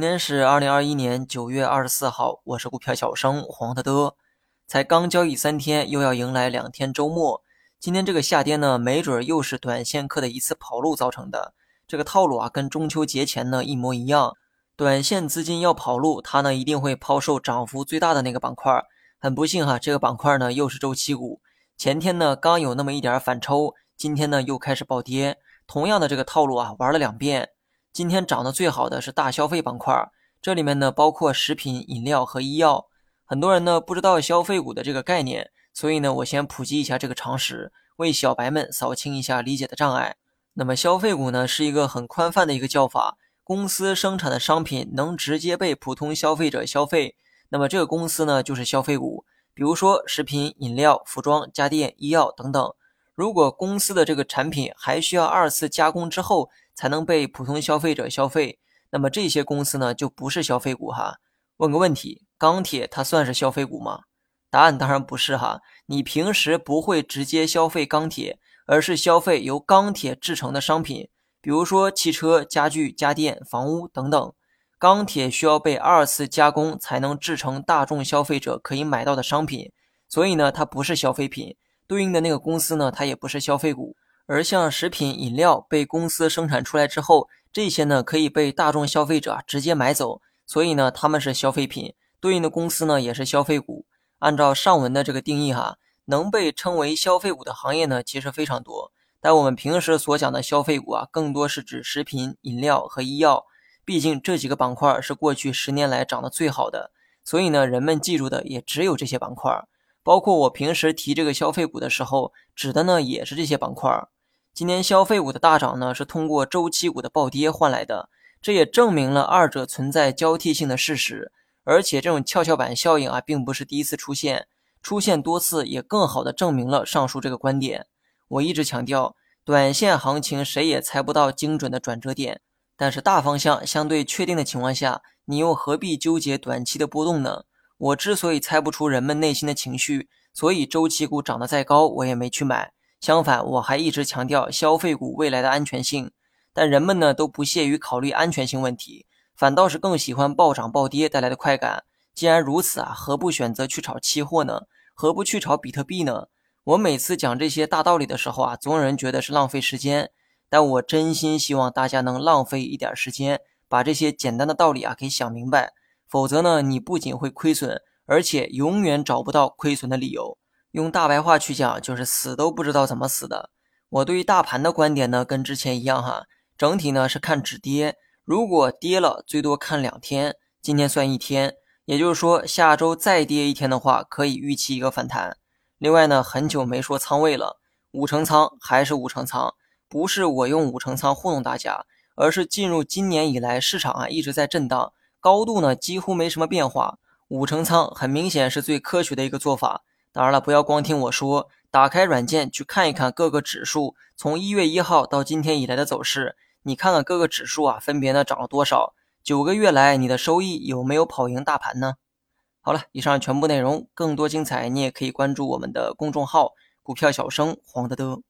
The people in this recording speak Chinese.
今天是二零二一年九月二十四号，我是股票小生黄德德。才刚交易三天，又要迎来两天周末。今天这个下跌呢，没准又是短线客的一次跑路造成的。这个套路啊，跟中秋节前呢一模一样。短线资金要跑路，它呢一定会抛售涨幅最大的那个板块。很不幸哈，这个板块呢又是周期股。前天呢刚有那么一点反抽，今天呢又开始暴跌。同样的这个套路啊，玩了两遍。今天涨得最好的是大消费板块，这里面呢包括食品、饮料和医药。很多人呢不知道消费股的这个概念，所以呢我先普及一下这个常识，为小白们扫清一下理解的障碍。那么消费股呢是一个很宽泛的一个叫法，公司生产的商品能直接被普通消费者消费，那么这个公司呢就是消费股。比如说食品、饮料、服装、家电、医药等等。如果公司的这个产品还需要二次加工之后，才能被普通消费者消费，那么这些公司呢就不是消费股哈。问个问题，钢铁它算是消费股吗？答案当然不是哈。你平时不会直接消费钢铁，而是消费由钢铁制成的商品，比如说汽车、家具、家电、房屋等等。钢铁需要被二次加工才能制成大众消费者可以买到的商品，所以呢它不是消费品。对应的那个公司呢它也不是消费股。而像食品饮料被公司生产出来之后，这些呢可以被大众消费者直接买走，所以呢他们是消费品，对应的公司呢也是消费股。按照上文的这个定义哈，能被称为消费股的行业呢其实非常多，但我们平时所讲的消费股啊，更多是指食品饮料和医药，毕竟这几个板块是过去十年来涨得最好的，所以呢人们记住的也只有这些板块，包括我平时提这个消费股的时候，指的呢也是这些板块。今年消费股的大涨呢，是通过周期股的暴跌换来的，这也证明了二者存在交替性的事实。而且这种跷跷板效应啊，并不是第一次出现，出现多次也更好的证明了上述这个观点。我一直强调，短线行情谁也猜不到精准的转折点，但是大方向相对确定的情况下，你又何必纠结短期的波动呢？我之所以猜不出人们内心的情绪，所以周期股涨得再高，我也没去买。相反，我还一直强调消费股未来的安全性，但人们呢都不屑于考虑安全性问题，反倒是更喜欢暴涨暴跌带来的快感。既然如此啊，何不选择去炒期货呢？何不去炒比特币呢？我每次讲这些大道理的时候啊，总有人觉得是浪费时间，但我真心希望大家能浪费一点时间，把这些简单的道理啊给想明白。否则呢，你不仅会亏损，而且永远找不到亏损的理由。用大白话去讲，就是死都不知道怎么死的。我对于大盘的观点呢，跟之前一样哈，整体呢是看止跌，如果跌了，最多看两天，今天算一天，也就是说下周再跌一天的话，可以预期一个反弹。另外呢，很久没说仓位了，五成仓还是五成仓，不是我用五成仓糊弄大家，而是进入今年以来，市场啊一直在震荡，高度呢几乎没什么变化，五成仓很明显是最科学的一个做法。当然了，不要光听我说，打开软件去看一看各个指数从一月一号到今天以来的走势。你看看各个指数啊，分别呢涨了多少？九个月来你的收益有没有跑赢大盘呢？好了，以上全部内容，更多精彩你也可以关注我们的公众号“股票小生黄德德”。